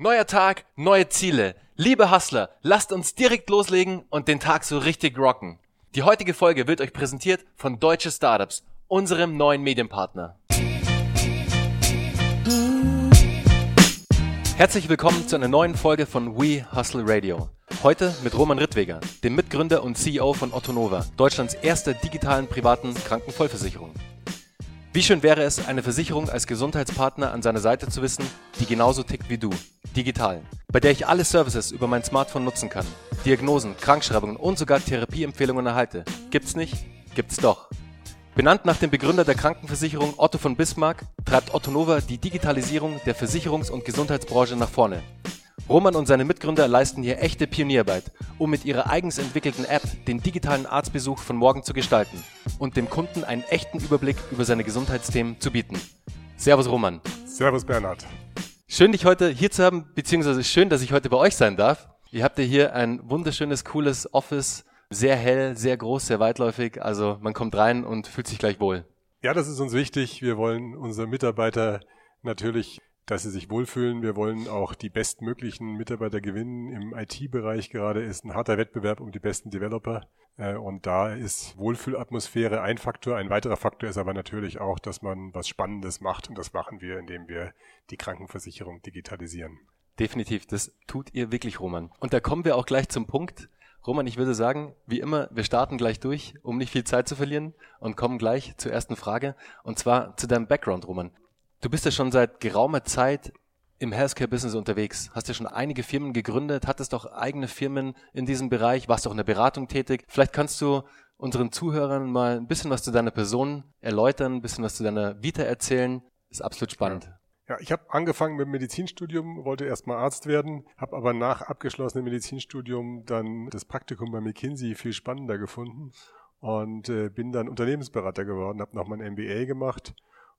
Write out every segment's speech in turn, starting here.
Neuer Tag, neue Ziele. Liebe Hustler, lasst uns direkt loslegen und den Tag so richtig rocken. Die heutige Folge wird euch präsentiert von Deutsche Startups, unserem neuen Medienpartner. Herzlich willkommen zu einer neuen Folge von We Hustle Radio. Heute mit Roman Rittweger, dem Mitgründer und CEO von Ottonova, Deutschlands erster digitalen privaten Krankenvollversicherung. Wie schön wäre es, eine Versicherung als Gesundheitspartner an seiner Seite zu wissen, die genauso tickt wie du, digital, bei der ich alle Services über mein Smartphone nutzen kann, Diagnosen, Krankschreibungen und sogar Therapieempfehlungen erhalte. Gibt's nicht? Gibt's doch. Benannt nach dem Begründer der Krankenversicherung Otto von Bismarck, treibt Otto Nova die Digitalisierung der Versicherungs- und Gesundheitsbranche nach vorne. Roman und seine Mitgründer leisten hier echte Pionierarbeit, um mit ihrer eigens entwickelten App den digitalen Arztbesuch von morgen zu gestalten und dem Kunden einen echten Überblick über seine Gesundheitsthemen zu bieten. Servus Roman. Servus Bernhard. Schön, dich heute hier zu haben, beziehungsweise schön, dass ich heute bei euch sein darf. Ihr habt ja hier ein wunderschönes, cooles Office, sehr hell, sehr groß, sehr weitläufig. Also man kommt rein und fühlt sich gleich wohl. Ja, das ist uns wichtig. Wir wollen unsere Mitarbeiter natürlich dass sie sich wohlfühlen. Wir wollen auch die bestmöglichen Mitarbeiter gewinnen. Im IT-Bereich gerade ist ein harter Wettbewerb um die besten Developer. Äh, und da ist Wohlfühlatmosphäre ein Faktor. Ein weiterer Faktor ist aber natürlich auch, dass man was Spannendes macht. Und das machen wir, indem wir die Krankenversicherung digitalisieren. Definitiv. Das tut ihr wirklich, Roman. Und da kommen wir auch gleich zum Punkt. Roman, ich würde sagen, wie immer, wir starten gleich durch, um nicht viel Zeit zu verlieren und kommen gleich zur ersten Frage. Und zwar zu deinem Background, Roman. Du bist ja schon seit geraumer Zeit im Healthcare-Business unterwegs, hast ja schon einige Firmen gegründet, hattest doch eigene Firmen in diesem Bereich, warst auch in der Beratung tätig. Vielleicht kannst du unseren Zuhörern mal ein bisschen was zu deiner Person erläutern, ein bisschen was zu deiner Vita erzählen. Ist absolut spannend. Ja. Ja, ich habe angefangen mit dem Medizinstudium, wollte erstmal Arzt werden, habe aber nach abgeschlossenem Medizinstudium dann das Praktikum bei McKinsey viel spannender gefunden und äh, bin dann Unternehmensberater geworden, habe nochmal ein MBA gemacht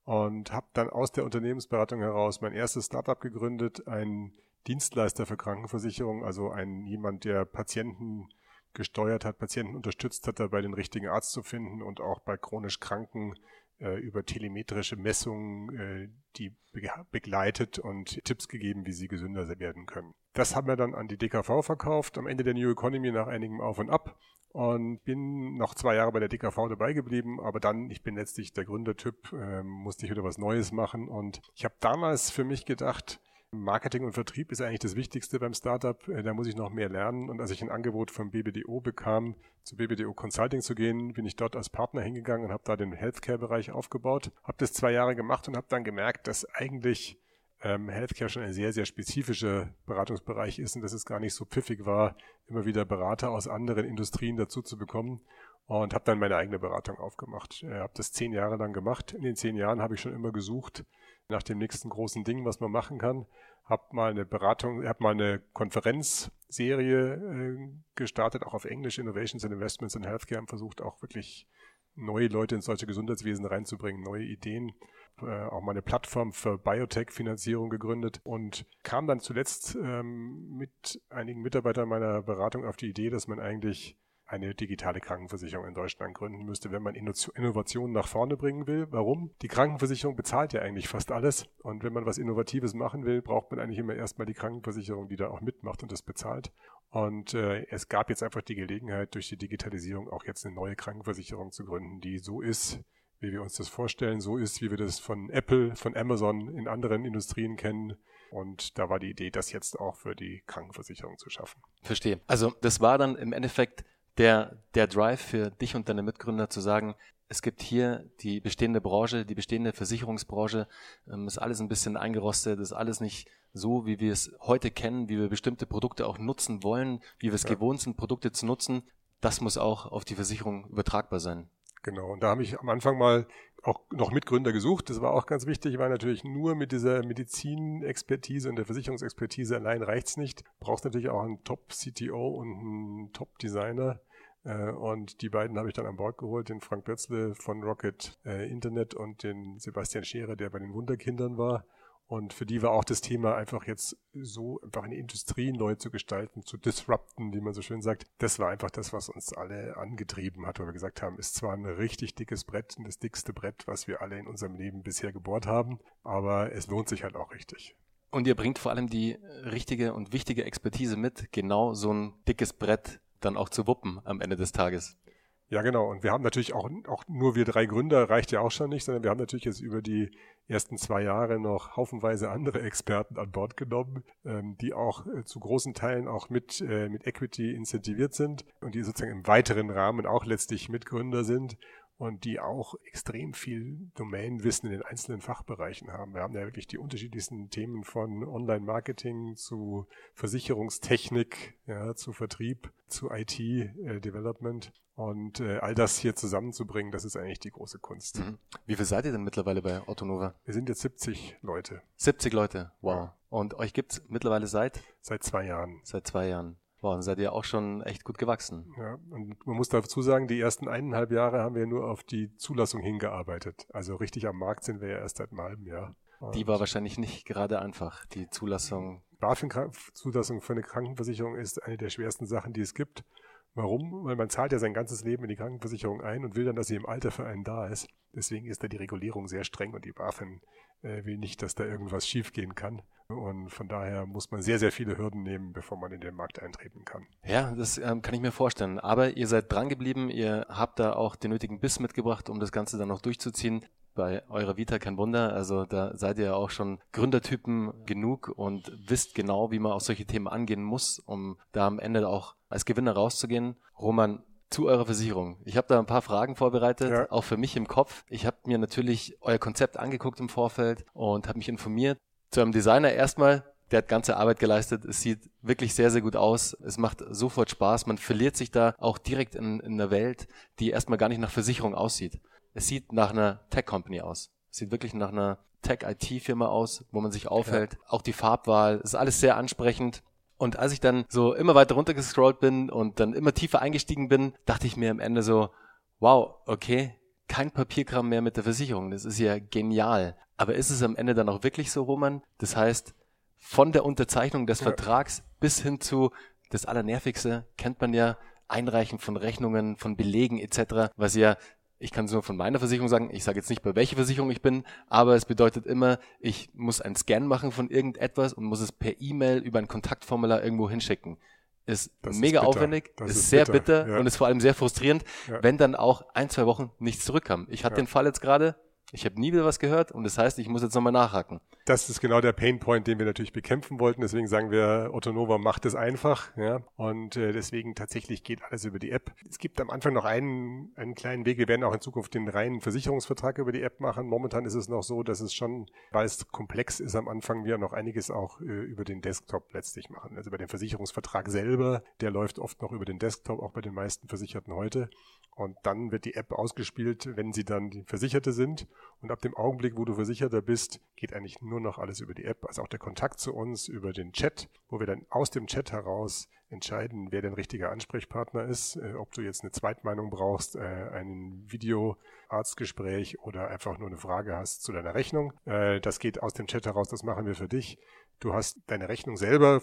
und habe dann aus der Unternehmensberatung heraus mein erstes Startup gegründet, ein Dienstleister für Krankenversicherung, also ein jemand, der Patienten gesteuert hat, Patienten unterstützt hat, dabei den richtigen Arzt zu finden und auch bei chronisch Kranken äh, über telemetrische Messungen äh, die be begleitet und Tipps gegeben, wie sie gesünder werden können. Das haben wir dann an die DKV verkauft, am Ende der New Economy nach einigem Auf und Ab und bin noch zwei Jahre bei der DKV dabei geblieben, aber dann, ich bin letztlich der Gründertyp, äh, musste ich wieder was Neues machen und ich habe damals für mich gedacht, Marketing und Vertrieb ist eigentlich das Wichtigste beim Startup. Äh, da muss ich noch mehr lernen. Und als ich ein Angebot vom BBDO bekam, zu BBDO Consulting zu gehen, bin ich dort als Partner hingegangen und habe da den Healthcare-Bereich aufgebaut. Habe das zwei Jahre gemacht und habe dann gemerkt, dass eigentlich ähm, Healthcare schon ein sehr, sehr spezifischer Beratungsbereich ist und dass es gar nicht so pfiffig war, immer wieder Berater aus anderen Industrien dazu zu bekommen und habe dann meine eigene Beratung aufgemacht. Äh, habe das zehn Jahre lang gemacht. In den zehn Jahren habe ich schon immer gesucht nach dem nächsten großen Ding, was man machen kann. Habe mal eine Beratung, habe mal eine Konferenzserie äh, gestartet, auch auf Englisch, Innovations and Investments in Healthcare, und versucht auch wirklich neue Leute ins deutsche Gesundheitswesen reinzubringen, neue Ideen äh, auch mal eine Plattform für Biotech-Finanzierung gegründet und kam dann zuletzt ähm, mit einigen Mitarbeitern meiner Beratung auf die Idee, dass man eigentlich eine digitale Krankenversicherung in Deutschland gründen müsste, wenn man Innovationen nach vorne bringen will. Warum? Die Krankenversicherung bezahlt ja eigentlich fast alles. Und wenn man was Innovatives machen will, braucht man eigentlich immer erstmal die Krankenversicherung, die da auch mitmacht und das bezahlt. Und äh, es gab jetzt einfach die Gelegenheit, durch die Digitalisierung auch jetzt eine neue Krankenversicherung zu gründen, die so ist, wie wir uns das vorstellen, so ist, wie wir das von Apple, von Amazon in anderen Industrien kennen. Und da war die Idee, das jetzt auch für die Krankenversicherung zu schaffen. Verstehe. Also das war dann im Endeffekt der, der Drive für dich und deine Mitgründer zu sagen, es gibt hier die bestehende Branche, die bestehende Versicherungsbranche, ähm, ist alles ein bisschen eingerostet, ist alles nicht so, wie wir es heute kennen, wie wir bestimmte Produkte auch nutzen wollen, wie wir es ja. gewohnt sind, Produkte zu nutzen. Das muss auch auf die Versicherung übertragbar sein. Genau, und da habe ich am Anfang mal auch noch Mitgründer gesucht. Das war auch ganz wichtig, weil natürlich nur mit dieser Medizinexpertise und der Versicherungsexpertise allein reicht's nicht. Brauchst natürlich auch einen Top-CTO und einen Top-Designer. Äh, und die beiden habe ich dann an Bord geholt, den Frank Bötzle von Rocket äh, Internet und den Sebastian Scherer, der bei den Wunderkindern war. Und für die war auch das Thema einfach jetzt so einfach eine Industrie neu zu gestalten, zu disrupten, wie man so schön sagt. Das war einfach das, was uns alle angetrieben hat, weil wir gesagt haben, ist zwar ein richtig dickes Brett, das dickste Brett, was wir alle in unserem Leben bisher gebohrt haben, aber es lohnt sich halt auch richtig. Und ihr bringt vor allem die richtige und wichtige Expertise mit, genau so ein dickes Brett dann auch zu wuppen am Ende des Tages. Ja, genau. Und wir haben natürlich auch, auch nur wir drei Gründer reicht ja auch schon nicht, sondern wir haben natürlich jetzt über die ersten zwei Jahre noch haufenweise andere Experten an Bord genommen, ähm, die auch äh, zu großen Teilen auch mit, äh, mit Equity incentiviert sind und die sozusagen im weiteren Rahmen auch letztlich Mitgründer sind und die auch extrem viel Domainwissen in den einzelnen Fachbereichen haben. Wir haben ja wirklich die unterschiedlichsten Themen von Online-Marketing zu Versicherungstechnik, ja, zu Vertrieb, zu IT-Development. Äh, und äh, all das hier zusammenzubringen, das ist eigentlich die große Kunst. Mhm. Wie viel seid ihr denn mittlerweile bei Otto Nova? Wir sind jetzt 70 Leute. 70 Leute, wow. Ja. Und euch gibt's mittlerweile seit? Seit zwei Jahren. Seit zwei Jahren. Wow, dann seid ihr auch schon echt gut gewachsen. Ja, und man muss dazu sagen, die ersten eineinhalb Jahre haben wir nur auf die Zulassung hingearbeitet. Also richtig am Markt sind wir ja erst seit einem halben Jahr. Und die war wahrscheinlich nicht gerade einfach, die Zulassung. BaFin-Zulassung für eine Krankenversicherung ist eine der schwersten Sachen, die es gibt. Warum? Weil man zahlt ja sein ganzes Leben in die Krankenversicherung ein und will dann, dass sie im Alter für einen da ist. Deswegen ist da die Regulierung sehr streng und die BaFin will nicht, dass da irgendwas schiefgehen kann. Und von daher muss man sehr, sehr viele Hürden nehmen, bevor man in den Markt eintreten kann. Ja, das ähm, kann ich mir vorstellen. Aber ihr seid dran geblieben, ihr habt da auch den nötigen Biss mitgebracht, um das Ganze dann noch durchzuziehen. Bei eurer Vita kein Wunder. Also da seid ihr ja auch schon Gründertypen genug und wisst genau, wie man auch solche Themen angehen muss, um da am Ende auch als Gewinner rauszugehen. Roman, zu eurer Versicherung. Ich habe da ein paar Fragen vorbereitet, ja. auch für mich im Kopf. Ich habe mir natürlich euer Konzept angeguckt im Vorfeld und habe mich informiert zu einem Designer erstmal, der hat ganze Arbeit geleistet. Es sieht wirklich sehr, sehr gut aus. Es macht sofort Spaß. Man verliert sich da auch direkt in, in einer Welt, die erstmal gar nicht nach Versicherung aussieht. Es sieht nach einer Tech-Company aus. Es sieht wirklich nach einer Tech-IT-Firma aus, wo man sich aufhält. Ja. Auch die Farbwahl ist alles sehr ansprechend. Und als ich dann so immer weiter runtergescrollt bin und dann immer tiefer eingestiegen bin, dachte ich mir am Ende so, wow, okay, kein Papierkram mehr mit der Versicherung. Das ist ja genial. Aber ist es am Ende dann auch wirklich so, Roman? Das heißt, von der Unterzeichnung des. Vertrags bis hin zu das Allernervigste kennt man ja Einreichen von Rechnungen, von Belegen etc., was ja ich kann es nur von meiner Versicherung sagen, ich sage jetzt nicht, bei welcher Versicherung ich bin, aber es bedeutet immer, ich muss einen Scan machen von irgendetwas und muss es per E-Mail über ein Kontaktformular irgendwo hinschicken. Ist das mega ist aufwendig, ist, ist, sehr bitter, bitter ja. und ist vor allem sehr frustrierend, ja. wenn dann auch ein, zwei Wochen nichts zurückkam. Ich hatte ja. den Fall jetzt gerade, ich habe nie wieder was gehört und das heißt, ich muss jetzt nochmal nachhaken. Das ist genau der Painpoint, den wir natürlich bekämpfen wollten. Deswegen sagen wir, Otto Nova macht es einfach. Ja? Und äh, deswegen tatsächlich geht alles über die App. Es gibt am Anfang noch einen, einen kleinen Weg. Wir werden auch in Zukunft den reinen Versicherungsvertrag über die App machen. Momentan ist es noch so, dass es schon, weil es komplex ist am Anfang, wir noch einiges auch äh, über den Desktop letztlich machen. Also über den Versicherungsvertrag selber, der läuft oft noch über den Desktop, auch bei den meisten Versicherten heute. Und dann wird die App ausgespielt, wenn sie dann die Versicherte sind. Und ab dem Augenblick, wo du Versicherter bist, geht eigentlich nur noch alles über die App. Also auch der Kontakt zu uns über den Chat, wo wir dann aus dem Chat heraus entscheiden, wer dein richtiger Ansprechpartner ist, äh, ob du jetzt eine Zweitmeinung brauchst, äh, ein Videoarztgespräch oder einfach nur eine Frage hast zu deiner Rechnung. Äh, das geht aus dem Chat heraus, das machen wir für dich. Du hast deine Rechnung selber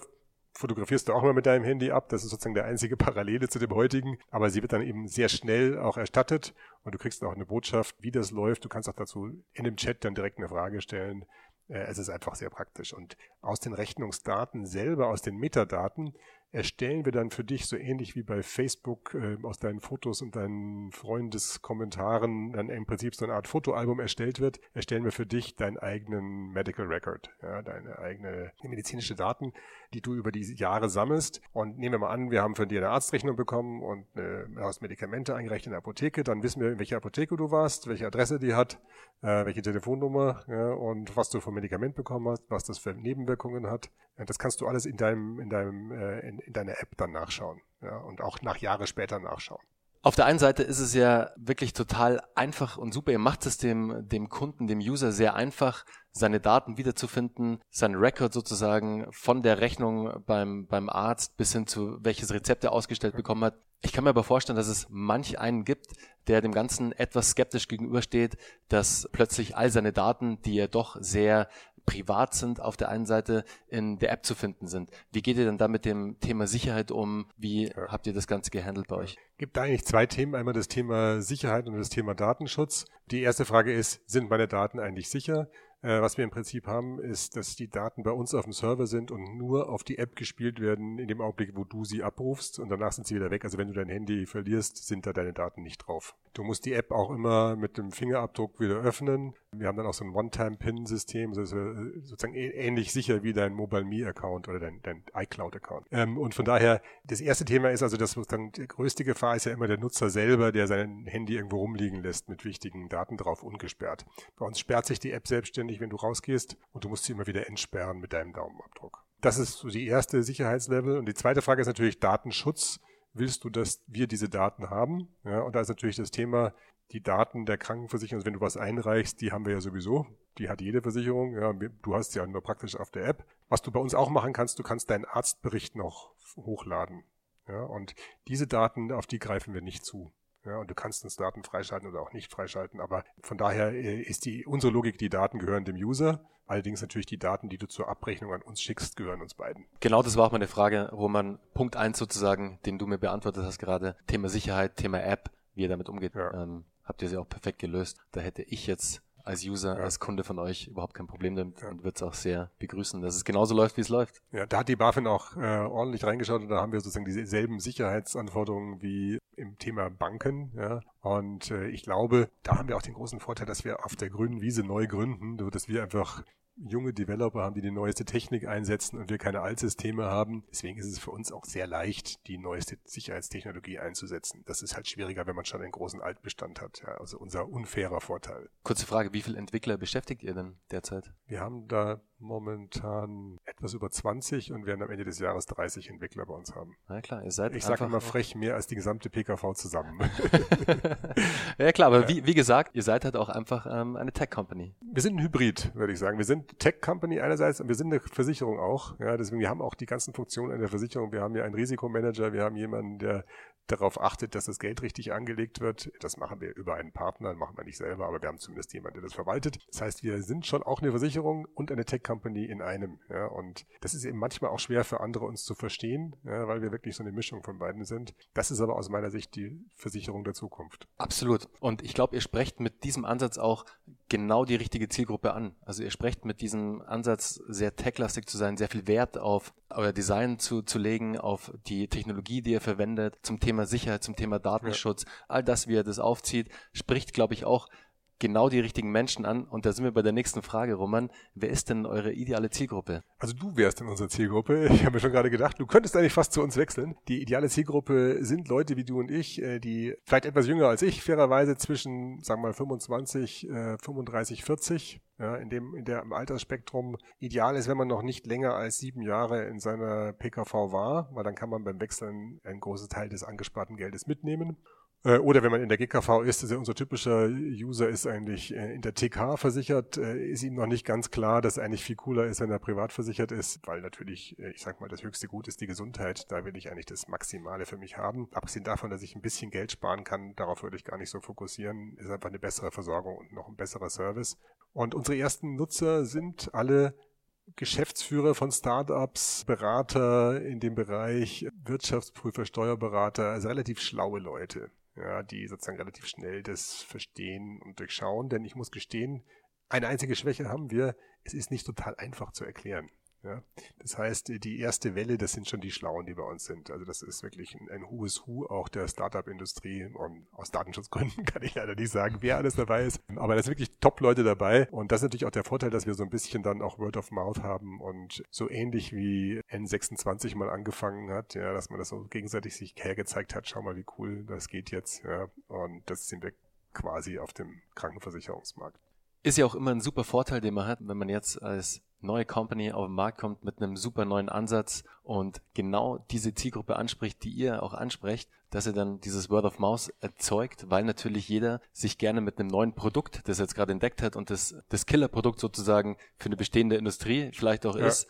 fotografierst du auch mal mit deinem Handy ab. Das ist sozusagen der einzige Parallele zu dem heutigen. Aber sie wird dann eben sehr schnell auch erstattet und du kriegst auch eine Botschaft, wie das läuft. Du kannst auch dazu in dem Chat dann direkt eine Frage stellen. Äh, es ist einfach sehr praktisch. Und aus den Rechnungsdaten selber, aus den Metadaten, erstellen wir dann für dich so ähnlich wie bei Facebook äh, aus deinen Fotos und deinen Freundeskommentaren dann im Prinzip so eine Art Fotoalbum erstellt wird, erstellen wir für dich deinen eigenen Medical Record, ja, deine eigene medizinische Daten, die du über die Jahre sammelst. Und nehmen wir mal an, wir haben von dir eine Arztrechnung bekommen und äh, hast Medikamente eingereicht in der Apotheke, dann wissen wir, in welcher Apotheke du warst, welche Adresse die hat, äh, welche Telefonnummer ja, und was du vom Medikament bekommen hast, was das für Nebenwirkungen hat. Das kannst du alles in deinem, in deinem, äh, in, in deiner App dann nachschauen ja, und auch nach Jahre später nachschauen. Auf der einen Seite ist es ja wirklich total einfach und super. Ihr macht es dem, dem Kunden, dem User sehr einfach, seine Daten wiederzufinden, sein Record sozusagen von der Rechnung beim, beim Arzt bis hin zu welches Rezept er ausgestellt bekommen hat. Ich kann mir aber vorstellen, dass es manch einen gibt, der dem Ganzen etwas skeptisch gegenübersteht, dass plötzlich all seine Daten, die er doch sehr privat sind, auf der einen Seite in der App zu finden sind. Wie geht ihr denn da mit dem Thema Sicherheit um? Wie ja. habt ihr das Ganze gehandelt bei euch? Gibt da eigentlich zwei Themen. Einmal das Thema Sicherheit und das Thema Datenschutz. Die erste Frage ist, sind meine Daten eigentlich sicher? Äh, was wir im Prinzip haben, ist, dass die Daten bei uns auf dem Server sind und nur auf die App gespielt werden in dem Augenblick, wo du sie abrufst und danach sind sie wieder weg. Also wenn du dein Handy verlierst, sind da deine Daten nicht drauf. Du musst die App auch immer mit dem Fingerabdruck wieder öffnen. Wir haben dann auch so ein One-Time-Pin-System, ist sozusagen ähnlich sicher wie dein Mobile Me-Account oder dein, dein iCloud-Account. Ähm, und von daher, das erste Thema ist also, dass sozusagen die größte Gefahr ist ja immer der Nutzer selber, der sein Handy irgendwo rumliegen lässt mit wichtigen Daten drauf, ungesperrt. Bei uns sperrt sich die App selbstständig, wenn du rausgehst und du musst sie immer wieder entsperren mit deinem Daumenabdruck. Das ist so die erste Sicherheitslevel. Und die zweite Frage ist natürlich Datenschutz willst du, dass wir diese Daten haben? Ja, und da ist natürlich das Thema, die Daten der Krankenversicherung, also wenn du was einreichst, die haben wir ja sowieso. Die hat jede Versicherung. Ja, du hast ja nur praktisch auf der App. Was du bei uns auch machen kannst, du kannst deinen Arztbericht noch hochladen. Ja, und diese Daten, auf die greifen wir nicht zu. Ja, und du kannst uns Daten freischalten oder auch nicht freischalten. Aber von daher äh, ist die, unsere Logik, die Daten gehören dem User. Allerdings natürlich die Daten, die du zur Abrechnung an uns schickst, gehören uns beiden. Genau, das war auch meine Frage, Roman. Punkt eins sozusagen, den du mir beantwortet hast gerade. Thema Sicherheit, Thema App, wie ihr damit umgeht. Ja. Ähm, habt ihr sie auch perfekt gelöst. Da hätte ich jetzt als User, ja. als Kunde von euch überhaupt kein Problem damit ja. und wird es auch sehr begrüßen, dass es genauso läuft, wie es läuft. Ja, da hat die BaFin auch äh, ordentlich reingeschaut und da haben wir sozusagen dieselben Sicherheitsanforderungen wie im Thema Banken. Ja. Und äh, ich glaube, da haben wir auch den großen Vorteil, dass wir auf der grünen Wiese neu gründen, dass wir einfach junge Developer haben, die die neueste Technik einsetzen und wir keine Altsysteme haben. Deswegen ist es für uns auch sehr leicht, die neueste Sicherheitstechnologie einzusetzen. Das ist halt schwieriger, wenn man schon einen großen Altbestand hat. Ja, also unser unfairer Vorteil. Kurze Frage, wie viele Entwickler beschäftigt ihr denn derzeit? Wir haben da momentan etwas über 20 und werden am Ende des Jahres 30 Entwickler bei uns haben. Na klar, ihr seid Ich sage immer frech mehr als die gesamte PKV zusammen. ja klar, aber ja. Wie, wie gesagt, ihr seid halt auch einfach ähm, eine Tech-Company. Wir sind ein Hybrid, würde ich sagen. Wir sind Tech-Company einerseits und wir sind eine Versicherung auch. Ja, deswegen, wir haben auch die ganzen Funktionen in der Versicherung. Wir haben hier einen Risikomanager, wir haben jemanden, der darauf achtet, dass das Geld richtig angelegt wird. Das machen wir über einen Partner, machen wir nicht selber, aber wir haben zumindest jemanden, der das verwaltet. Das heißt, wir sind schon auch eine Versicherung und eine Tech-Company in einem. Ja, und das ist eben manchmal auch schwer für andere uns zu verstehen, ja, weil wir wirklich so eine Mischung von beiden sind. Das ist aber aus meiner Sicht die Versicherung der Zukunft. Absolut. Und ich glaube, ihr sprecht mit diesem Ansatz auch genau die richtige Zielgruppe an. Also ihr sprecht mit diesem Ansatz, sehr techlastig zu sein, sehr viel Wert auf euer Design zu, zu legen, auf die Technologie, die ihr verwendet, zum Thema Sicherheit, zum Thema Datenschutz, ja. all das, wie er das aufzieht, spricht, glaube ich, auch genau die richtigen Menschen an. Und da sind wir bei der nächsten Frage, Roman. Wer ist denn eure ideale Zielgruppe? Also du wärst in unserer Zielgruppe. Ich habe mir schon gerade gedacht, du könntest eigentlich fast zu uns wechseln. Die ideale Zielgruppe sind Leute wie du und ich, äh, die vielleicht etwas jünger als ich, fairerweise zwischen, sagen wir mal, 25, 35, 40. Ja, in dem, in der im Altersspektrum ideal ist, wenn man noch nicht länger als sieben Jahre in seiner PKV war, weil dann kann man beim Wechseln einen großen Teil des angesparten Geldes mitnehmen. Äh, oder wenn man in der GKV ist, also unser typischer User ist eigentlich äh, in der TK versichert, äh, ist ihm noch nicht ganz klar, dass eigentlich viel cooler ist, wenn er privat versichert ist, weil natürlich, ich sag mal, das höchste Gut ist die Gesundheit. Da will ich eigentlich das Maximale für mich haben. Abgesehen davon, dass ich ein bisschen Geld sparen kann, darauf würde ich gar nicht so fokussieren, ist einfach eine bessere Versorgung und noch ein besserer Service. Und unsere ersten Nutzer sind alle Geschäftsführer von Startups, Berater in dem Bereich, Wirtschaftsprüfer, Steuerberater, also relativ schlaue Leute ja, die sozusagen relativ schnell das verstehen und durchschauen. Denn ich muss gestehen, eine einzige Schwäche haben wir, es ist nicht total einfach zu erklären. Ja? Das heißt, die erste Welle, das sind schon die Schlauen, die bei uns sind. Also das ist wirklich ein, ein Who's Who auch der Startup-Industrie und aus Datenschutzgründen kann ich leider nicht sagen, wer alles dabei ist. Aber da sind wirklich Top-Leute dabei und das ist natürlich auch der Vorteil, dass wir so ein bisschen dann auch Word of Mouth haben und so ähnlich wie N26 mal angefangen hat, ja, dass man das so gegenseitig sich hergezeigt hat, schau mal, wie cool das geht jetzt, ja, und das sind wir quasi auf dem Krankenversicherungsmarkt. Ist ja auch immer ein super Vorteil, den man hat, wenn man jetzt als neue Company auf den Markt kommt mit einem super neuen Ansatz und genau diese Zielgruppe anspricht, die ihr auch ansprecht, dass ihr dann dieses Word of Mouse erzeugt, weil natürlich jeder sich gerne mit einem neuen Produkt, das er jetzt gerade entdeckt hat und das, das Killerprodukt sozusagen für eine bestehende Industrie vielleicht auch ja. ist,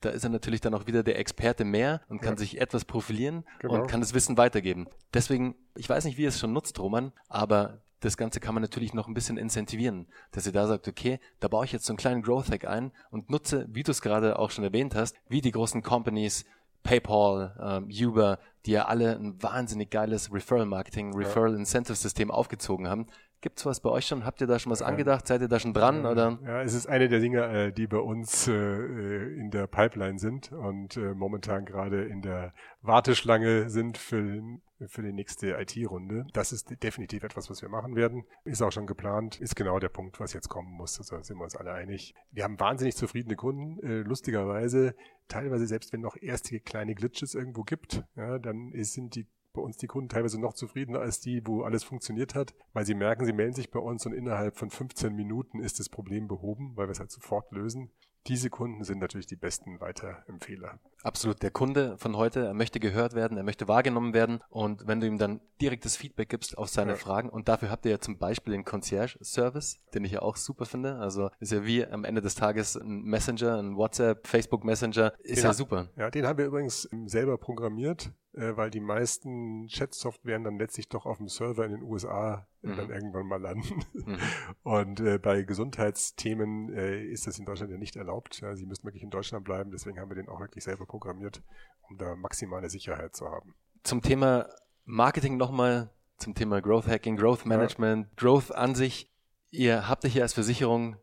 da ist er natürlich dann auch wieder der Experte mehr und kann ja. sich etwas profilieren genau. und kann das Wissen weitergeben. Deswegen, ich weiß nicht, wie ihr es schon nutzt, Roman, aber das Ganze kann man natürlich noch ein bisschen incentivieren, dass ihr da sagt, okay, da baue ich jetzt so einen kleinen Growth Hack ein und nutze, wie du es gerade auch schon erwähnt hast, wie die großen Companies, PayPal, ähm, Uber, die ja alle ein wahnsinnig geiles Referral Marketing, Referral Incentive System aufgezogen haben. Gibt's was bei euch schon? Habt ihr da schon was angedacht? Seid ihr da schon dran? Oder? Ja, es ist eine der Dinge, äh, die bei uns äh, in der Pipeline sind und äh, momentan gerade in der Warteschlange sind für, für die nächste IT-Runde. Das ist definitiv etwas, was wir machen werden. Ist auch schon geplant. Ist genau der Punkt, was jetzt kommen muss. Also sind wir uns alle einig. Wir haben wahnsinnig zufriedene Kunden. Lustigerweise, teilweise selbst wenn noch erste kleine Glitches irgendwo gibt, ja, dann sind die bei uns die Kunden teilweise noch zufriedener als die, wo alles funktioniert hat, weil sie merken, sie melden sich bei uns und innerhalb von 15 Minuten ist das Problem behoben, weil wir es halt sofort lösen. Diese Kunden sind natürlich die besten Weiterempfehler. Absolut. Der Kunde von heute, er möchte gehört werden, er möchte wahrgenommen werden. Und wenn du ihm dann direktes Feedback gibst auf seine ja. Fragen, und dafür habt ihr ja zum Beispiel den Concierge-Service, den ich ja auch super finde. Also ist ja wie am Ende des Tages ein Messenger, ein WhatsApp, Facebook Messenger, ist den ja super. Ja, den haben wir übrigens selber programmiert weil die meisten Chat-Softwaren dann letztlich doch auf dem Server in den USA mhm. dann irgendwann mal landen. Mhm. Und äh, bei Gesundheitsthemen äh, ist das in Deutschland ja nicht erlaubt. Ja, sie müssen wirklich in Deutschland bleiben, deswegen haben wir den auch wirklich selber programmiert, um da maximale Sicherheit zu haben. Zum Thema Marketing nochmal, zum Thema Growth Hacking, Growth Management, ja. Growth an sich. Ihr habt euch hier als Versicherung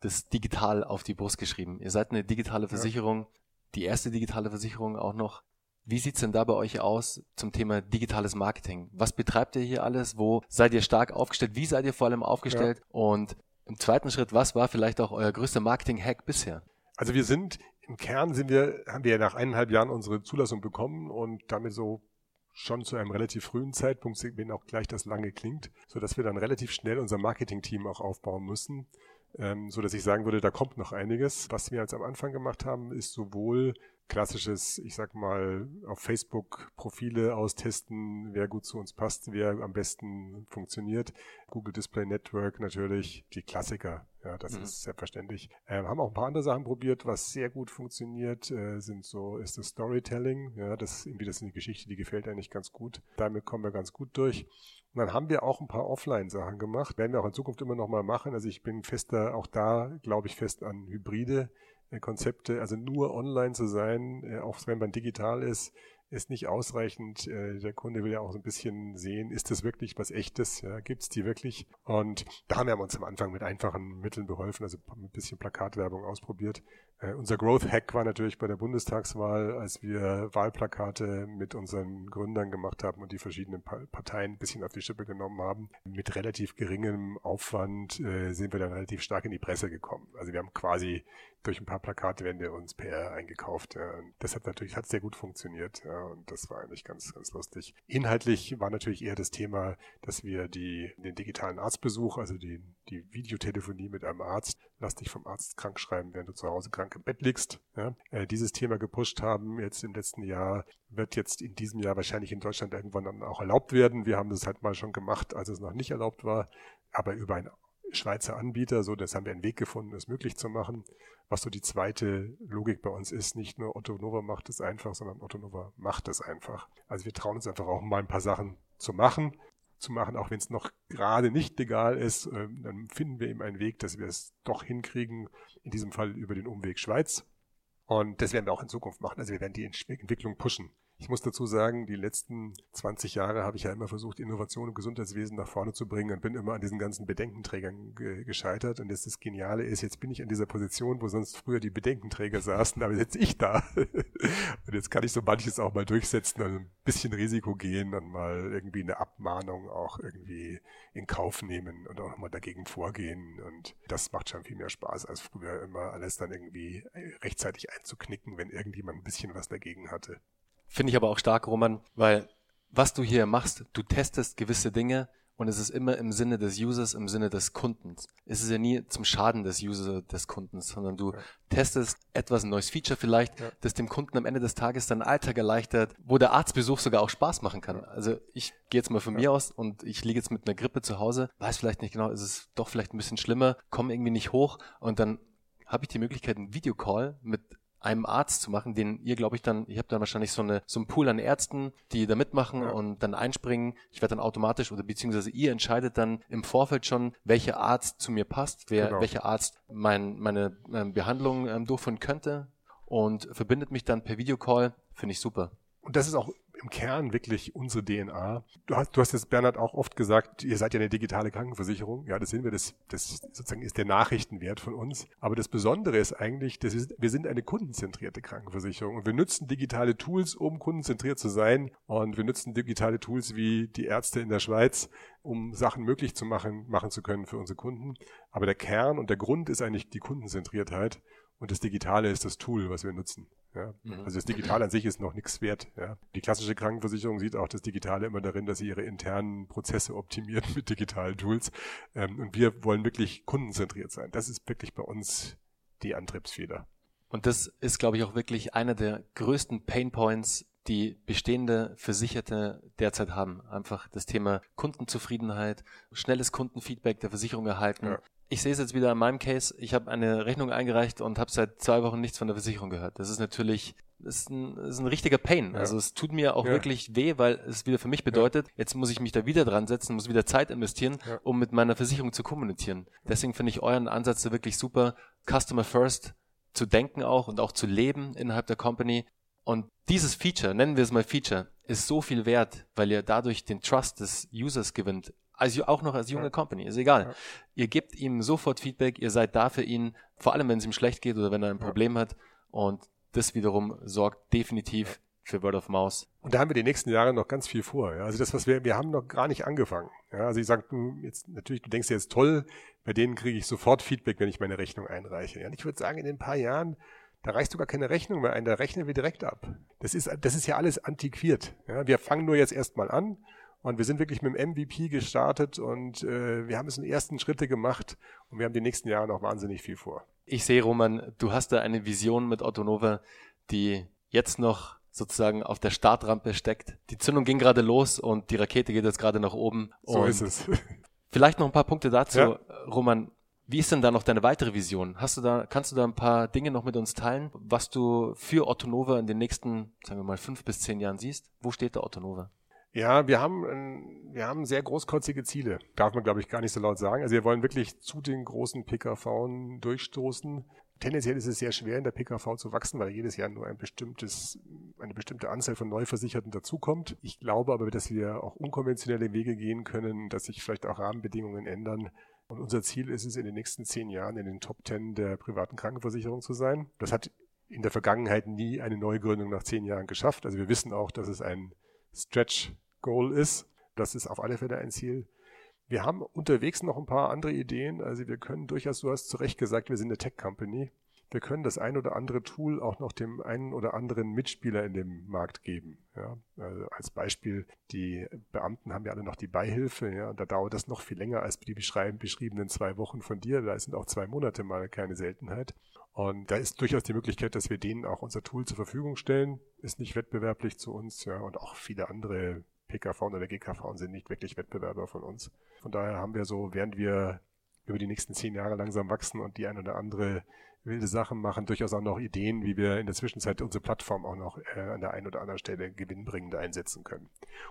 das digital auf die Brust geschrieben. Ihr seid eine digitale Versicherung, ja. die erste digitale Versicherung auch noch. Wie sieht's denn da bei euch aus zum Thema digitales Marketing? Was betreibt ihr hier alles? Wo seid ihr stark aufgestellt? Wie seid ihr vor allem aufgestellt? Ja. Und im zweiten Schritt, was war vielleicht auch euer größter Marketing-Hack bisher? Also wir sind, im Kern sind wir, haben wir ja nach eineinhalb Jahren unsere Zulassung bekommen und damit so schon zu einem relativ frühen Zeitpunkt, wenn auch gleich das lange klingt, so dass wir dann relativ schnell unser Marketing-Team auch aufbauen müssen, ähm, so dass ich sagen würde, da kommt noch einiges. Was wir jetzt am Anfang gemacht haben, ist sowohl klassisches, ich sag mal, auf Facebook Profile austesten, wer gut zu uns passt, wer am besten funktioniert. Google Display Network natürlich, die Klassiker. Ja, das mhm. ist selbstverständlich. Ähm, haben auch ein paar andere Sachen probiert, was sehr gut funktioniert, äh, sind so, ist das Storytelling. Ja, das irgendwie, das ist eine Geschichte, die gefällt eigentlich ganz gut. Damit kommen wir ganz gut durch. Und dann haben wir auch ein paar Offline-Sachen gemacht. Werden wir auch in Zukunft immer noch mal machen. Also ich bin fester, auch da glaube ich fest an Hybride. Äh, Konzepte, also nur online zu sein, äh, auch wenn man digital ist, ist nicht ausreichend. Äh, der Kunde will ja auch so ein bisschen sehen, ist das wirklich was echtes? Ja, Gibt es die wirklich? Und da haben wir uns am Anfang mit einfachen Mitteln beholfen, also ein bisschen Plakatwerbung ausprobiert. Äh, unser Growth Hack war natürlich bei der Bundestagswahl, als wir Wahlplakate mit unseren Gründern gemacht haben und die verschiedenen Parteien ein bisschen auf die Schippe genommen haben. Mit relativ geringem Aufwand äh, sind wir dann relativ stark in die Presse gekommen. Also wir haben quasi durch ein paar wir uns PR eingekauft. Ja. Und das hat natürlich hat sehr gut funktioniert ja, und das war eigentlich ganz ganz lustig. Inhaltlich war natürlich eher das Thema, dass wir die den digitalen Arztbesuch, also die die Videotelefonie mit einem Arzt, lass dich vom Arzt krank schreiben, während du zu Hause krank im Bett liegst. Ja, äh, dieses Thema gepusht haben jetzt im letzten Jahr wird jetzt in diesem Jahr wahrscheinlich in Deutschland irgendwann dann auch erlaubt werden. Wir haben das halt mal schon gemacht, als es noch nicht erlaubt war, aber über ein Schweizer Anbieter, so das haben wir einen Weg gefunden, es möglich zu machen. Was so die zweite Logik bei uns ist, nicht nur Otto Nova macht es einfach, sondern Otto Nova macht es einfach. Also wir trauen uns einfach auch mal ein paar Sachen zu machen, zu machen, auch wenn es noch gerade nicht legal ist, äh, dann finden wir eben einen Weg, dass wir es doch hinkriegen, in diesem Fall über den Umweg Schweiz. Und das werden wir auch in Zukunft machen. Also wir werden die Entwicklung pushen. Ich muss dazu sagen, die letzten 20 Jahre habe ich ja immer versucht, Innovation im Gesundheitswesen nach vorne zu bringen und bin immer an diesen ganzen Bedenkenträgern ge gescheitert. Und jetzt das Geniale ist, jetzt bin ich an dieser Position, wo sonst früher die Bedenkenträger saßen, aber jetzt ich da. und jetzt kann ich so manches auch mal durchsetzen und ein bisschen Risiko gehen und mal irgendwie eine Abmahnung auch irgendwie in Kauf nehmen und auch nochmal dagegen vorgehen. Und das macht schon viel mehr Spaß, als früher immer alles dann irgendwie rechtzeitig einzuknicken, wenn irgendjemand ein bisschen was dagegen hatte. Finde ich aber auch stark, Roman, weil was du hier machst, du testest gewisse Dinge und es ist immer im Sinne des Users, im Sinne des Kundens. Es ist ja nie zum Schaden des Users, des Kundens, sondern du ja. testest etwas, ein neues Feature vielleicht, ja. das dem Kunden am Ende des Tages seinen Alltag erleichtert, wo der Arztbesuch sogar auch Spaß machen kann. Also ich gehe jetzt mal von ja. mir aus und ich liege jetzt mit einer Grippe zu Hause, weiß vielleicht nicht genau, ist es doch vielleicht ein bisschen schlimmer, komme irgendwie nicht hoch und dann habe ich die Möglichkeit, einen Videocall mit einem Arzt zu machen, den ihr, glaube ich, dann, ihr habt dann wahrscheinlich so, eine, so einen Pool an Ärzten, die da mitmachen ja. und dann einspringen. Ich werde dann automatisch oder beziehungsweise ihr entscheidet dann im Vorfeld schon, welcher Arzt zu mir passt, wer, genau. welcher Arzt mein, meine ähm, Behandlung ähm, durchführen könnte und verbindet mich dann per Videocall. Finde ich super. Und das ist auch im Kern wirklich unsere DNA. Du hast, du hast jetzt, Bernhard, auch oft gesagt, ihr seid ja eine digitale Krankenversicherung. Ja, das sind wir. Das, das sozusagen ist der Nachrichtenwert von uns. Aber das Besondere ist eigentlich, das ist, wir sind eine kundenzentrierte Krankenversicherung und wir nutzen digitale Tools, um kundenzentriert zu sein. Und wir nutzen digitale Tools wie die Ärzte in der Schweiz, um Sachen möglich zu machen, machen zu können für unsere Kunden. Aber der Kern und der Grund ist eigentlich die Kundenzentriertheit. Und das Digitale ist das Tool, was wir nutzen. Ja. Mhm. Also das Digitale an sich ist noch nichts wert. Ja. Die klassische Krankenversicherung sieht auch das Digitale immer darin, dass sie ihre internen Prozesse optimiert mit digitalen Tools. Ähm, und wir wollen wirklich kundenzentriert sein. Das ist wirklich bei uns die Antriebsfeder. Und das ist, glaube ich, auch wirklich einer der größten Painpoints, die bestehende Versicherte derzeit haben. Einfach das Thema Kundenzufriedenheit, schnelles Kundenfeedback der Versicherung erhalten, ja ich sehe es jetzt wieder in meinem Case, ich habe eine Rechnung eingereicht und habe seit zwei Wochen nichts von der Versicherung gehört. Das ist natürlich das ist ein, das ist ein richtiger Pain. Ja. Also es tut mir auch ja. wirklich weh, weil es wieder für mich bedeutet, ja. jetzt muss ich mich da wieder dran setzen, muss wieder Zeit investieren, um mit meiner Versicherung zu kommunizieren. Deswegen finde ich euren Ansatz wirklich super, Customer First zu denken auch und auch zu leben innerhalb der Company. Und dieses Feature, nennen wir es mal Feature, ist so viel wert, weil ihr dadurch den Trust des Users gewinnt also auch noch als junge ja. Company, ist egal. Ja. Ihr gebt ihm sofort Feedback, ihr seid da für ihn, vor allem wenn es ihm schlecht geht oder wenn er ein Problem hat. Und das wiederum sorgt definitiv für Word of Mouse. Und da haben wir die nächsten Jahre noch ganz viel vor. Ja. Also das, was wir, wir haben noch gar nicht angefangen. Ja. Also ich sage, du jetzt natürlich, du denkst jetzt toll, bei denen kriege ich sofort Feedback, wenn ich meine Rechnung einreiche. Ja. Und ich würde sagen, in ein paar Jahren, da reichst du gar keine Rechnung mehr ein, da rechnen wir direkt ab. Das ist, das ist ja alles antiquiert. Ja. Wir fangen nur jetzt erstmal an und wir sind wirklich mit dem MVP gestartet und äh, wir haben es in ersten Schritte gemacht und wir haben die nächsten Jahre noch wahnsinnig viel vor. Ich sehe, Roman, du hast da eine Vision mit Autonova, die jetzt noch sozusagen auf der Startrampe steckt. Die Zündung ging gerade los und die Rakete geht jetzt gerade nach oben. So ist es. vielleicht noch ein paar Punkte dazu, ja. Roman. Wie ist denn da noch deine weitere Vision? Hast du da, kannst du da ein paar Dinge noch mit uns teilen, was du für Ottonova in den nächsten, sagen wir mal, fünf bis zehn Jahren siehst? Wo steht der Ottonova? Ja, wir haben, wir haben sehr großkotzige Ziele. Darf man, glaube ich, gar nicht so laut sagen. Also wir wollen wirklich zu den großen PKV durchstoßen. Tendenziell ist es sehr schwer, in der PKV zu wachsen, weil jedes Jahr nur ein bestimmtes, eine bestimmte Anzahl von Neuversicherten dazukommt. Ich glaube aber, dass wir auch unkonventionelle Wege gehen können, dass sich vielleicht auch Rahmenbedingungen ändern. Und unser Ziel ist es, in den nächsten zehn Jahren in den Top Ten der privaten Krankenversicherung zu sein. Das hat in der Vergangenheit nie eine Neugründung nach zehn Jahren geschafft. Also wir wissen auch, dass es ein Stretch Goal ist. Das ist auf alle Fälle ein Ziel. Wir haben unterwegs noch ein paar andere Ideen. Also wir können durchaus, du hast zu Recht gesagt, wir sind eine Tech-Company. Wir können das ein oder andere Tool auch noch dem einen oder anderen Mitspieler in dem Markt geben. Ja, also als Beispiel, die Beamten haben ja alle noch die Beihilfe, ja, da dauert das noch viel länger als die beschriebenen zwei Wochen von dir. Da sind auch zwei Monate mal keine Seltenheit. Und da ist durchaus die Möglichkeit, dass wir denen auch unser Tool zur Verfügung stellen. Ist nicht wettbewerblich zu uns, ja, und auch viele andere PKV oder GKV sind nicht wirklich Wettbewerber von uns. Von daher haben wir so, während wir über die nächsten zehn Jahre langsam wachsen und die ein oder andere wilde Sachen machen, durchaus auch noch Ideen, wie wir in der Zwischenzeit unsere Plattform auch noch äh, an der einen oder anderen Stelle gewinnbringend einsetzen können.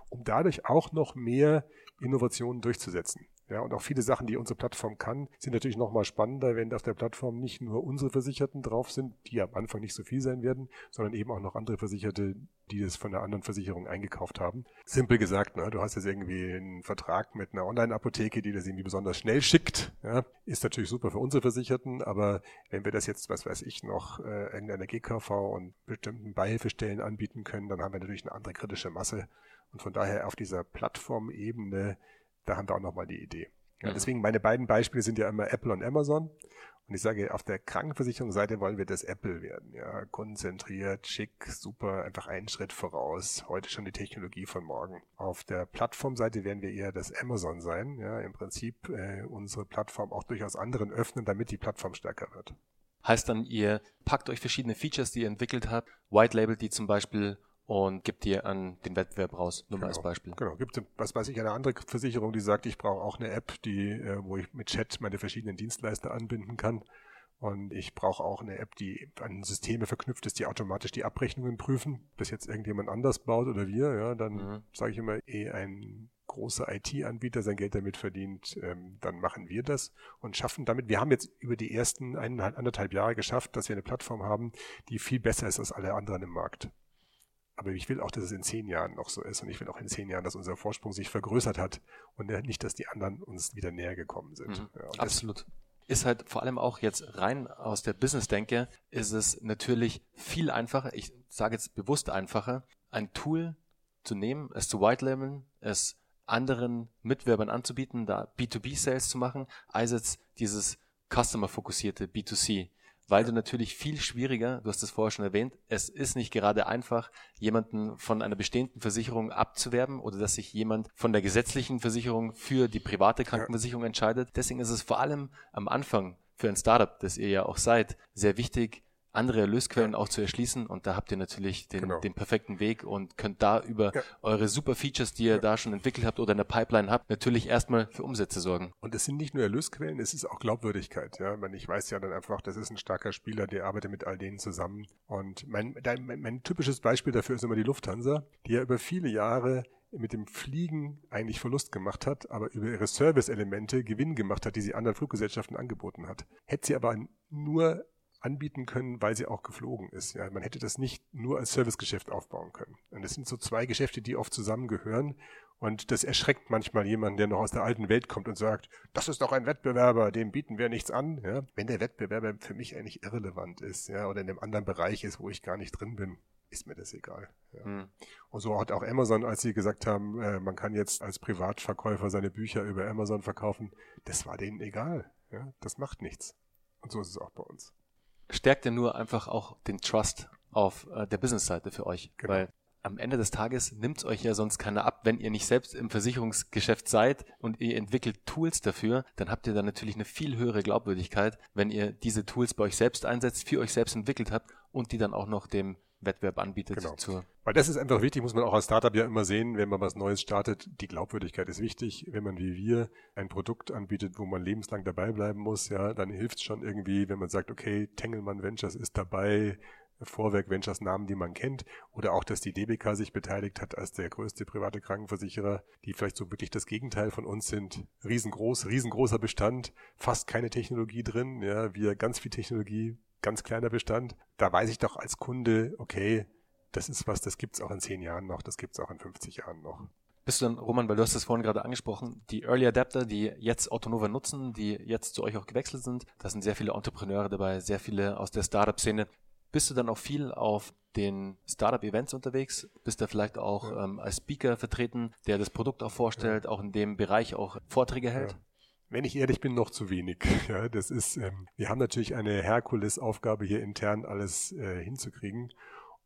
Um dadurch auch noch mehr Innovationen durchzusetzen. Ja, und auch viele Sachen, die unsere Plattform kann, sind natürlich nochmal spannender, wenn auf der Plattform nicht nur unsere Versicherten drauf sind, die am Anfang nicht so viel sein werden, sondern eben auch noch andere Versicherte, die das von der anderen Versicherung eingekauft haben. Simpel gesagt, ne, du hast jetzt irgendwie einen Vertrag mit einer Online-Apotheke, die das irgendwie besonders schnell schickt. Ja, ist natürlich super für unsere Versicherten, aber wenn wir das jetzt, was weiß ich, noch äh, irgendeiner GKV und bestimmten Beihilfestellen anbieten können, dann haben wir natürlich eine andere kritische Masse. Und von daher auf dieser Plattformebene da haben wir auch nochmal die Idee. Ja. Deswegen meine beiden Beispiele sind ja immer Apple und Amazon. Und ich sage, auf der Krankenversicherungsseite wollen wir das Apple werden. Ja, konzentriert, schick, super, einfach einen Schritt voraus. Heute schon die Technologie von morgen. Auf der Plattformseite werden wir eher das Amazon sein. Ja, im Prinzip äh, unsere Plattform auch durchaus anderen öffnen, damit die Plattform stärker wird. Heißt dann, ihr packt euch verschiedene Features, die ihr entwickelt habt, white label die zum Beispiel und gibt dir an den Wettbewerb raus. Nur genau, mal als Beispiel. Genau. Gibt was weiß ich, eine andere Versicherung, die sagt, ich brauche auch eine App, die, äh, wo ich mit Chat meine verschiedenen Dienstleister anbinden kann. Und ich brauche auch eine App, die an Systeme verknüpft ist, die automatisch die Abrechnungen prüfen. Bis jetzt irgendjemand anders baut oder wir, ja, dann mhm. sage ich immer, eh ein großer IT-Anbieter sein Geld damit verdient, ähm, dann machen wir das und schaffen damit. Wir haben jetzt über die ersten eineinhalb, anderthalb Jahre geschafft, dass wir eine Plattform haben, die viel besser ist als alle anderen im Markt. Aber ich will auch, dass es in zehn Jahren noch so ist und ich will auch in zehn Jahren, dass unser Vorsprung sich vergrößert hat und nicht, dass die anderen uns wieder näher gekommen sind. Mhm, ja, absolut. Ist halt vor allem auch jetzt rein aus der Business-Denke, ist es natürlich viel einfacher, ich sage jetzt bewusst einfacher, ein Tool zu nehmen, es zu white-labeln, es anderen Mitwerbern anzubieten, da B2B-Sales zu machen, als jetzt dieses Customer-fokussierte B2C weil du natürlich viel schwieriger, du hast es vorher schon erwähnt, es ist nicht gerade einfach, jemanden von einer bestehenden Versicherung abzuwerben oder dass sich jemand von der gesetzlichen Versicherung für die private Krankenversicherung entscheidet. Deswegen ist es vor allem am Anfang für ein Startup, das ihr ja auch seid, sehr wichtig, andere Erlösquellen auch zu erschließen und da habt ihr natürlich den, genau. den perfekten Weg und könnt da über ja. eure super Features, die ihr ja. da schon entwickelt habt oder in der Pipeline habt, natürlich erstmal für Umsätze sorgen. Und es sind nicht nur Erlösquellen, es ist auch Glaubwürdigkeit. Ja, ich, meine, ich weiß ja dann einfach, das ist ein starker Spieler, der arbeitet mit all denen zusammen. Und mein, mein, mein typisches Beispiel dafür ist immer die Lufthansa, die ja über viele Jahre mit dem Fliegen eigentlich Verlust gemacht hat, aber über ihre Service-Elemente Gewinn gemacht hat, die sie anderen Fluggesellschaften angeboten hat. Hätte sie aber nur anbieten können, weil sie auch geflogen ist. Ja, man hätte das nicht nur als Servicegeschäft aufbauen können. Und das sind so zwei Geschäfte, die oft zusammengehören. Und das erschreckt manchmal jemanden, der noch aus der alten Welt kommt und sagt, das ist doch ein Wettbewerber, dem bieten wir nichts an. Ja, wenn der Wettbewerber für mich eigentlich irrelevant ist, ja, oder in einem anderen Bereich ist, wo ich gar nicht drin bin, ist mir das egal. Ja. Mhm. Und so hat auch Amazon, als sie gesagt haben, äh, man kann jetzt als Privatverkäufer seine Bücher über Amazon verkaufen, das war denen egal. Ja, das macht nichts. Und so ist es auch bei uns stärkt ja nur einfach auch den Trust auf äh, der Business-Seite für euch. Genau. Weil am Ende des Tages nimmt es euch ja sonst keiner ab, wenn ihr nicht selbst im Versicherungsgeschäft seid und ihr entwickelt Tools dafür, dann habt ihr dann natürlich eine viel höhere Glaubwürdigkeit, wenn ihr diese Tools bei euch selbst einsetzt, für euch selbst entwickelt habt und die dann auch noch dem Wettbewerb anbietet. Genau. Zur Weil das ist einfach wichtig, muss man auch als Startup ja immer sehen, wenn man was Neues startet. Die Glaubwürdigkeit ist wichtig. Wenn man wie wir ein Produkt anbietet, wo man lebenslang dabei bleiben muss, ja, dann hilft es schon irgendwie, wenn man sagt, okay, Tengelmann Ventures ist dabei, Vorwerk Ventures Namen, die man kennt, oder auch, dass die DBK sich beteiligt hat als der größte private Krankenversicherer, die vielleicht so wirklich das Gegenteil von uns sind. Riesengroß, riesengroßer Bestand, fast keine Technologie drin, ja, wir ganz viel Technologie ganz kleiner Bestand. Da weiß ich doch als Kunde, okay, das ist was, das gibt's auch in zehn Jahren noch, das gibt's auch in 50 Jahren noch. Bist du dann, Roman, weil du hast das vorhin gerade angesprochen, die Early Adapter, die jetzt Autonova nutzen, die jetzt zu euch auch gewechselt sind, da sind sehr viele Entrepreneure dabei, sehr viele aus der Startup-Szene. Bist du dann auch viel auf den Startup-Events unterwegs? Bist du vielleicht auch ja. ähm, als Speaker vertreten, der das Produkt auch vorstellt, ja. auch in dem Bereich auch Vorträge hält? Ja wenn ich ehrlich bin, noch zu wenig. Ja, das ist, ähm, wir haben natürlich eine Herkulesaufgabe hier intern alles äh, hinzukriegen.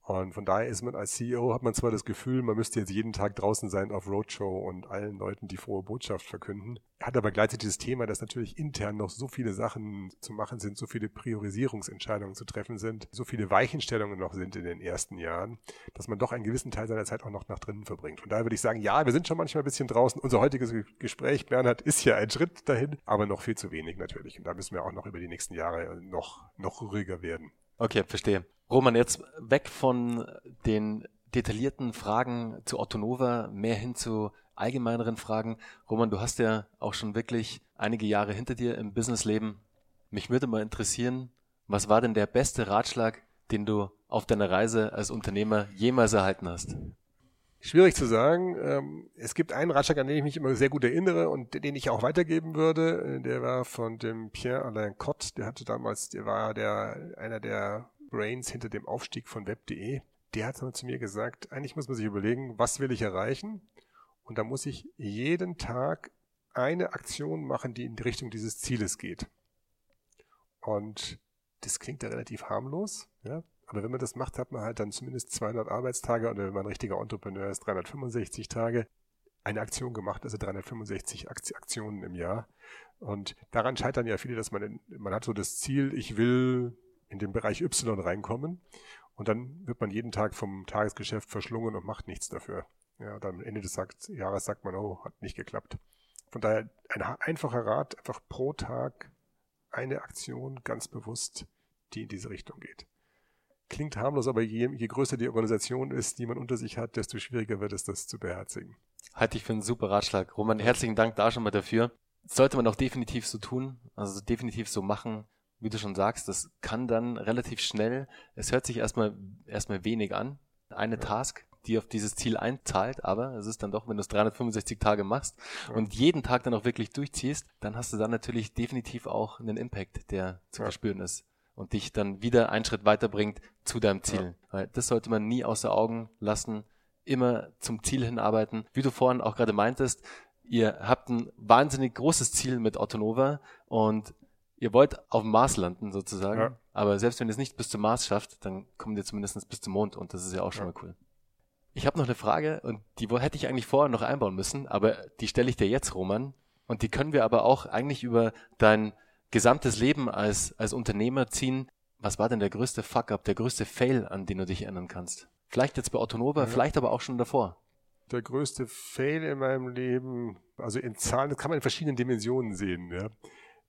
Und von daher ist man als CEO, hat man zwar das Gefühl, man müsste jetzt jeden Tag draußen sein auf Roadshow und allen Leuten die frohe Botschaft verkünden. Hat aber gleichzeitig das Thema, dass natürlich intern noch so viele Sachen zu machen sind, so viele Priorisierungsentscheidungen zu treffen sind, so viele Weichenstellungen noch sind in den ersten Jahren, dass man doch einen gewissen Teil seiner Zeit auch noch nach drinnen verbringt. Von daher würde ich sagen, ja, wir sind schon manchmal ein bisschen draußen. Unser heutiges Gespräch, Bernhard, ist ja ein Schritt dahin, aber noch viel zu wenig natürlich. Und da müssen wir auch noch über die nächsten Jahre noch, noch ruhiger werden. Okay, verstehe. Roman, jetzt weg von den detaillierten Fragen zu Autonova, mehr hin zu allgemeineren Fragen. Roman, du hast ja auch schon wirklich einige Jahre hinter dir im Businessleben. Mich würde mal interessieren, was war denn der beste Ratschlag, den du auf deiner Reise als Unternehmer jemals erhalten hast? Schwierig zu sagen. Ähm, es gibt einen Ratschlag, an den ich mich immer sehr gut erinnere und den ich auch weitergeben würde. Der war von dem Pierre-Alain Cott. Der hatte damals, der war der, einer der Brains hinter dem Aufstieg von web.de, der hat zu mir gesagt, eigentlich muss man sich überlegen, was will ich erreichen? Und da muss ich jeden Tag eine Aktion machen, die in die Richtung dieses Zieles geht. Und das klingt ja relativ harmlos, ja. Aber wenn man das macht, hat man halt dann zumindest 200 Arbeitstage oder wenn man ein richtiger Entrepreneur ist, 365 Tage eine Aktion gemacht, also 365 Aktionen im Jahr. Und daran scheitern ja viele, dass man, man hat so das Ziel, ich will in den Bereich Y reinkommen und dann wird man jeden Tag vom Tagesgeschäft verschlungen und macht nichts dafür. Ja, dann am Ende des Jahres sagt man, oh, hat nicht geklappt. Von daher ein einfacher Rat, einfach pro Tag eine Aktion ganz bewusst, die in diese Richtung geht. Klingt harmlos, aber je, je größer die Organisation ist, die man unter sich hat, desto schwieriger wird es, das zu beherzigen. Halte ich für einen super Ratschlag. Roman, herzlichen Dank da schon mal dafür. sollte man auch definitiv so tun, also definitiv so machen wie du schon sagst, das kann dann relativ schnell, es hört sich erstmal, erstmal wenig an, eine ja. Task, die auf dieses Ziel einzahlt, aber es ist dann doch, wenn du es 365 Tage machst ja. und jeden Tag dann auch wirklich durchziehst, dann hast du dann natürlich definitiv auch einen Impact, der zu ja. verspüren ist und dich dann wieder einen Schritt weiterbringt zu deinem Ziel. Weil das sollte man nie außer Augen lassen, immer zum Ziel hinarbeiten. Wie du vorhin auch gerade meintest, ihr habt ein wahnsinnig großes Ziel mit Autonova und ihr wollt auf dem Mars landen sozusagen. Ja. Aber selbst wenn ihr es nicht bis zum Mars schafft, dann kommt ihr zumindest bis zum Mond und das ist ja auch schon ja. mal cool. Ich habe noch eine Frage und die hätte ich eigentlich vorher noch einbauen müssen, aber die stelle ich dir jetzt, Roman. Und die können wir aber auch eigentlich über dein gesamtes Leben als, als Unternehmer ziehen. Was war denn der größte Fuck-up, der größte Fail, an den du dich erinnern kannst? Vielleicht jetzt bei Autonova, ja. vielleicht aber auch schon davor. Der größte Fail in meinem Leben, also in Zahlen, das kann man in verschiedenen Dimensionen sehen. Ja.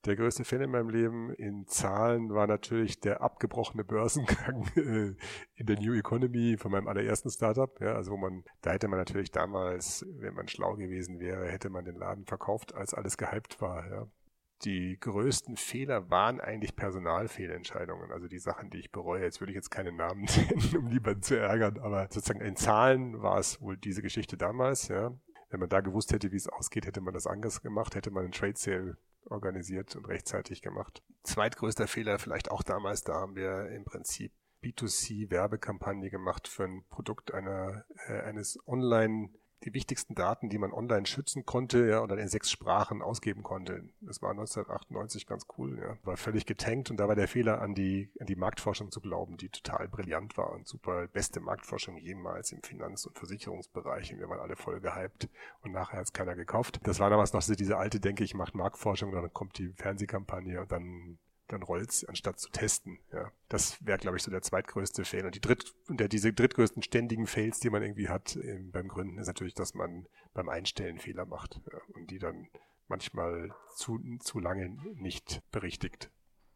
Der größte Fan in meinem Leben in Zahlen war natürlich der abgebrochene Börsengang äh, in der New Economy von meinem allerersten Startup. Ja, also wo man, da hätte man natürlich damals, wenn man schlau gewesen wäre, hätte man den Laden verkauft, als alles gehypt war. Ja. Die größten Fehler waren eigentlich Personalfehlentscheidungen, also die Sachen, die ich bereue. Jetzt würde ich jetzt keine Namen nennen, um niemanden zu ärgern, aber sozusagen in Zahlen war es wohl diese Geschichte damals, ja. Wenn man da gewusst hätte, wie es ausgeht, hätte man das anders gemacht, hätte man einen Trade Sale organisiert und rechtzeitig gemacht. Zweitgrößter Fehler vielleicht auch damals, da haben wir im Prinzip B2C-Werbekampagne gemacht für ein Produkt einer, äh, eines Online- die wichtigsten Daten, die man online schützen konnte, ja, und dann in sechs Sprachen ausgeben konnte. Das war 1998 ganz cool, ja. War völlig getankt und da war der Fehler, an die, an die Marktforschung zu glauben, die total brillant war und super beste Marktforschung jemals im Finanz- und Versicherungsbereich. Und wir waren alle voll gehypt und nachher hat es keiner gekauft. Das war damals noch diese alte Denke, ich mache Marktforschung, dann kommt die Fernsehkampagne und dann dann rollt's, anstatt zu testen. Ja, das wäre, glaube ich, so der zweitgrößte Fail. Und die dritt, der, diese drittgrößten ständigen Fails, die man irgendwie hat äh, beim Gründen, ist natürlich, dass man beim Einstellen Fehler macht ja, und die dann manchmal zu, zu lange nicht berichtigt.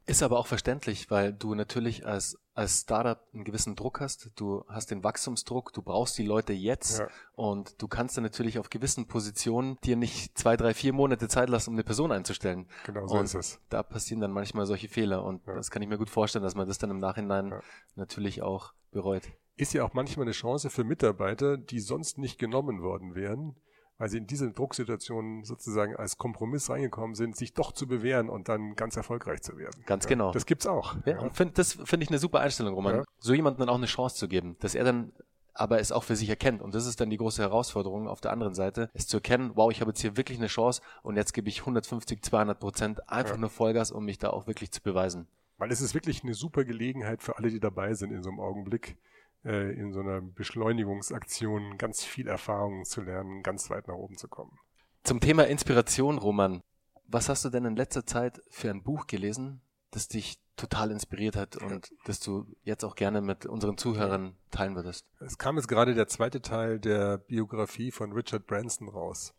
Ist aber auch verständlich, weil du natürlich als, als Startup einen gewissen Druck hast. Du hast den Wachstumsdruck, du brauchst die Leute jetzt ja. und du kannst dann natürlich auf gewissen Positionen dir nicht zwei, drei, vier Monate Zeit lassen, um eine Person einzustellen. Genau so und ist es. Da passieren dann manchmal solche Fehler und ja. das kann ich mir gut vorstellen, dass man das dann im Nachhinein ja. natürlich auch bereut. Ist ja auch manchmal eine Chance für Mitarbeiter, die sonst nicht genommen worden wären, weil sie in diese Drucksituation sozusagen als Kompromiss reingekommen sind, sich doch zu bewähren und dann ganz erfolgreich zu werden. Ganz ja, genau. Das gibt's auch. Ja, ja. Und find, das finde ich eine super Einstellung, Roman. So jemandem dann auch eine Chance zu geben, dass er dann aber es auch für sich erkennt. Und das ist dann die große Herausforderung auf der anderen Seite, es zu erkennen, wow, ich habe jetzt hier wirklich eine Chance und jetzt gebe ich 150, 200 Prozent einfach nur Vollgas, um mich da auch wirklich zu beweisen. Weil es ist wirklich eine super Gelegenheit für alle, die dabei sind in so einem Augenblick, äh, in so einer Beschleunigungsaktion ganz viel Erfahrung zu lernen, ganz weit nach oben zu kommen. Zum Thema Inspiration, Roman. Was hast du denn in letzter Zeit für ein Buch gelesen, das dich total inspiriert hat und ja. das du jetzt auch gerne mit unseren Zuhörern teilen würdest? Es kam jetzt gerade der zweite Teil der Biografie von Richard Branson raus.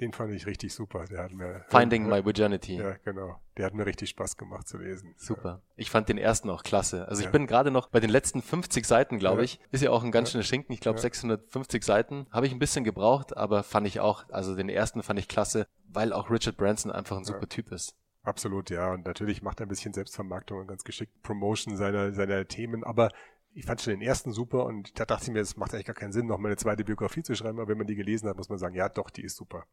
Den fand ich richtig super. Der hat mir Finding My Virginity. Ja, genau. Der hat mir richtig Spaß gemacht zu lesen. Super. Ja. Ich fand den ersten auch klasse. Also ja. ich bin gerade noch bei den letzten 50 Seiten, glaube ja. ich. Ist ja auch ein ganz schöner Schinken. Ich glaube 650 Seiten. Habe ich ein bisschen gebraucht, aber fand ich auch, also den ersten fand ich klasse, weil auch Richard Branson einfach ein super Typ ist. Absolut, ja. Und natürlich macht er ein bisschen Selbstvermarktung und ganz geschickt Promotion seiner, seiner Themen. Aber ich fand schon den ersten super und da dachte ich mir, es macht eigentlich gar keinen Sinn, noch mal eine zweite Biografie zu schreiben. Aber wenn man die gelesen hat, muss man sagen, ja, doch, die ist super.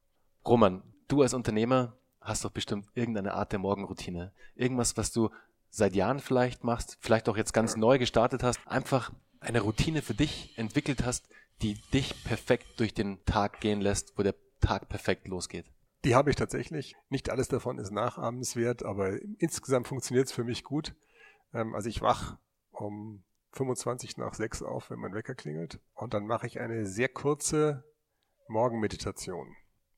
Roman, du als Unternehmer hast doch bestimmt irgendeine Art der Morgenroutine. Irgendwas, was du seit Jahren vielleicht machst, vielleicht auch jetzt ganz neu gestartet hast, einfach eine Routine für dich entwickelt hast, die dich perfekt durch den Tag gehen lässt, wo der Tag perfekt losgeht. Die habe ich tatsächlich. Nicht alles davon ist nachahmenswert, aber insgesamt funktioniert es für mich gut. Ähm, also ich wach um 25 nach 6 auf, wenn mein Wecker klingelt. Und dann mache ich eine sehr kurze Morgenmeditation.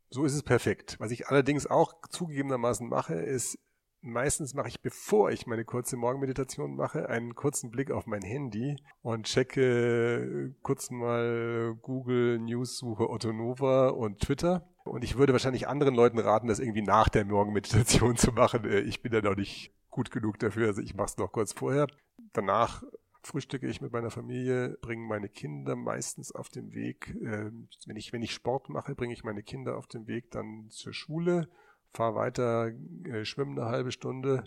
So ist es perfekt. Was ich allerdings auch zugegebenermaßen mache, ist, meistens mache ich, bevor ich meine kurze Morgenmeditation mache, einen kurzen Blick auf mein Handy und checke kurz mal Google News, suche Otto Nova und Twitter. Und ich würde wahrscheinlich anderen Leuten raten, das irgendwie nach der Morgenmeditation zu machen. Äh, ich bin da noch nicht gut genug dafür, also ich mache es noch kurz vorher. Danach frühstücke ich mit meiner Familie, bringe meine Kinder meistens auf dem Weg. Äh, wenn, ich, wenn ich Sport mache, bringe ich meine Kinder auf dem Weg dann zur Schule, fahre weiter, äh, schwimme eine halbe Stunde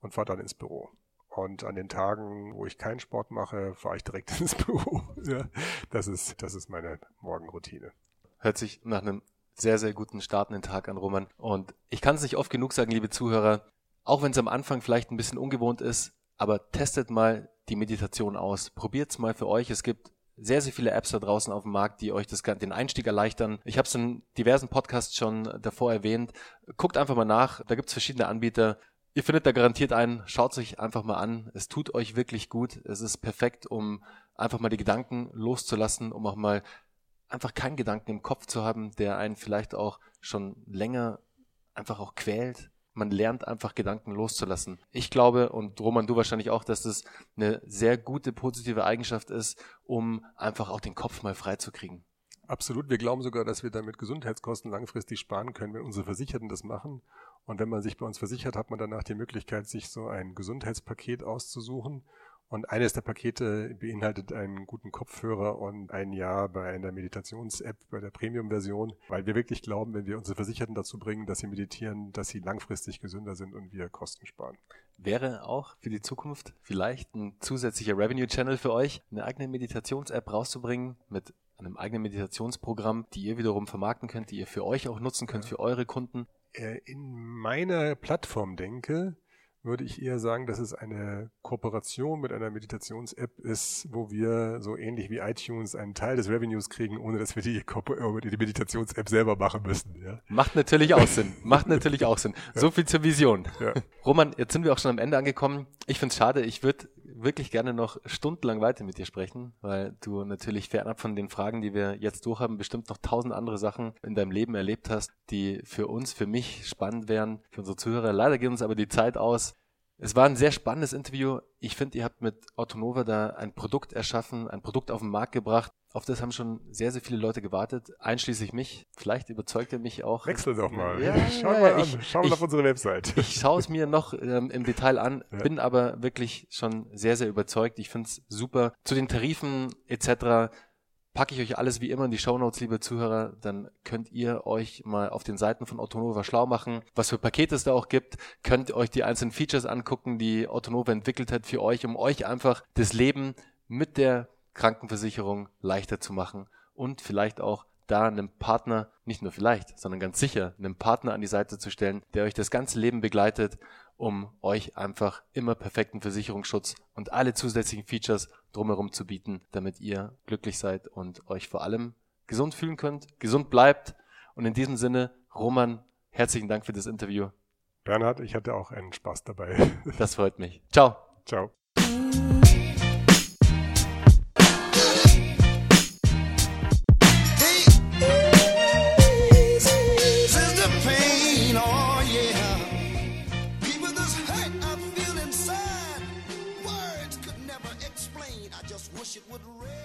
und fahre dann ins Büro. Und an den Tagen, wo ich keinen Sport mache, fahre ich direkt ins Büro. Ja, das ist, das ist meine Morgenroutine. Hört sich nach einem sehr, sehr guten startenden Tag an, Roman. Und ich kann es nicht oft genug sagen, liebe Zuhörer, auch wenn es am Anfang vielleicht ein bisschen ungewohnt ist, aber testet mal die Meditation aus. Probiert es mal für euch. Es gibt sehr, sehr viele Apps da draußen auf dem Markt, die euch das, den Einstieg erleichtern. Ich habe es in diversen Podcasts schon davor erwähnt. Guckt einfach mal nach, da gibt es verschiedene Anbieter. Ihr findet da garantiert einen, schaut es euch einfach mal an. Es tut euch wirklich gut. Es ist perfekt, um einfach mal die Gedanken loszulassen, um auch mal einfach keinen Gedanken im Kopf zu haben, der einen vielleicht auch schon länger einfach auch quält man lernt einfach Gedanken loszulassen. Ich glaube, und Roman, du wahrscheinlich auch, dass das eine sehr gute, positive Eigenschaft ist, um einfach auch den Kopf mal freizukriegen. Absolut. Wir glauben sogar, dass wir damit Gesundheitskosten langfristig sparen können, wenn unsere Versicherten das machen. Und wenn man sich bei uns versichert, hat man danach die Möglichkeit, sich so ein Gesundheitspaket auszusuchen und eines der Pakete beinhaltet einen guten Kopfhörer und ein Jahr bei einer Meditations-App bei der Premium-Version, weil wir wirklich glauben, wenn wir unsere Versicherten dazu bringen, dass sie meditieren, dass sie langfristig gesünder sind und wir Kosten sparen. Wäre auch für die Zukunft vielleicht ein zusätzlicher Revenue-Channel für euch, eine eigene Meditations-App rauszubringen mit einem eigenen Meditationsprogramm, die ihr wiederum vermarkten könnt, die ihr für euch auch nutzen könnt, für eure Kunden? Äh, in meiner Plattform denke, würde ich eher sagen, dass es eine Kooperation mit einer Meditations-App ist, wo wir so ähnlich wie iTunes einen Teil des Revenues kriegen, ohne dass wir die, äh, die Meditations-App selber machen müssen. Ja. Macht natürlich auch Sinn. Macht natürlich auch Sinn. So viel zur Vision. Ja. Roman, jetzt sind wir auch schon am Ende angekommen. Ich finde es schade. Ich würde wirklich gerne noch stundenlang weiter mit dir sprechen, weil du natürlich fernab von den Fragen, die wir jetzt durchhaben, bestimmt noch tausend andere Sachen in deinem Leben erlebt hast, die für uns, für mich spannend wären, für unsere Zuhörer. Leider geht uns aber die Zeit aus. Es war ein sehr spannendes Interview. Ich finde, ihr habt mit Autonova da ein Produkt erschaffen, ein Produkt auf den Markt gebracht. Auf das haben schon sehr, sehr viele Leute gewartet, einschließlich mich. Vielleicht überzeugt ihr mich auch. Wechsel doch mal. Ja, Schau ja, mal an. Ich, Schau mal auf unsere Website. Ich schaue es mir noch ähm, im Detail an, ja. bin aber wirklich schon sehr, sehr überzeugt. Ich finde es super. Zu den Tarifen etc packe ich euch alles wie immer in die Shownotes, liebe Zuhörer. Dann könnt ihr euch mal auf den Seiten von Autonova schlau machen, was für Pakete es da auch gibt. Könnt euch die einzelnen Features angucken, die Autonova entwickelt hat für euch, um euch einfach das Leben mit der Krankenversicherung leichter zu machen und vielleicht auch da einem Partner, nicht nur vielleicht, sondern ganz sicher, einem Partner an die Seite zu stellen, der euch das ganze Leben begleitet um euch einfach immer perfekten Versicherungsschutz und alle zusätzlichen Features drumherum zu bieten, damit ihr glücklich seid und euch vor allem gesund fühlen könnt, gesund bleibt. Und in diesem Sinne, Roman, herzlichen Dank für das Interview. Bernhard, ich hatte auch einen Spaß dabei. Das freut mich. Ciao. Ciao. it would rain.